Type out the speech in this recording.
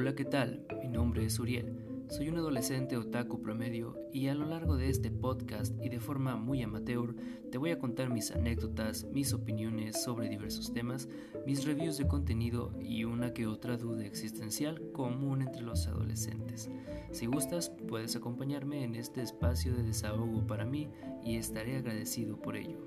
Hola, ¿qué tal? Mi nombre es Uriel. Soy un adolescente otaku promedio y a lo largo de este podcast y de forma muy amateur te voy a contar mis anécdotas, mis opiniones sobre diversos temas, mis reviews de contenido y una que otra duda existencial común entre los adolescentes. Si gustas, puedes acompañarme en este espacio de desahogo para mí y estaré agradecido por ello.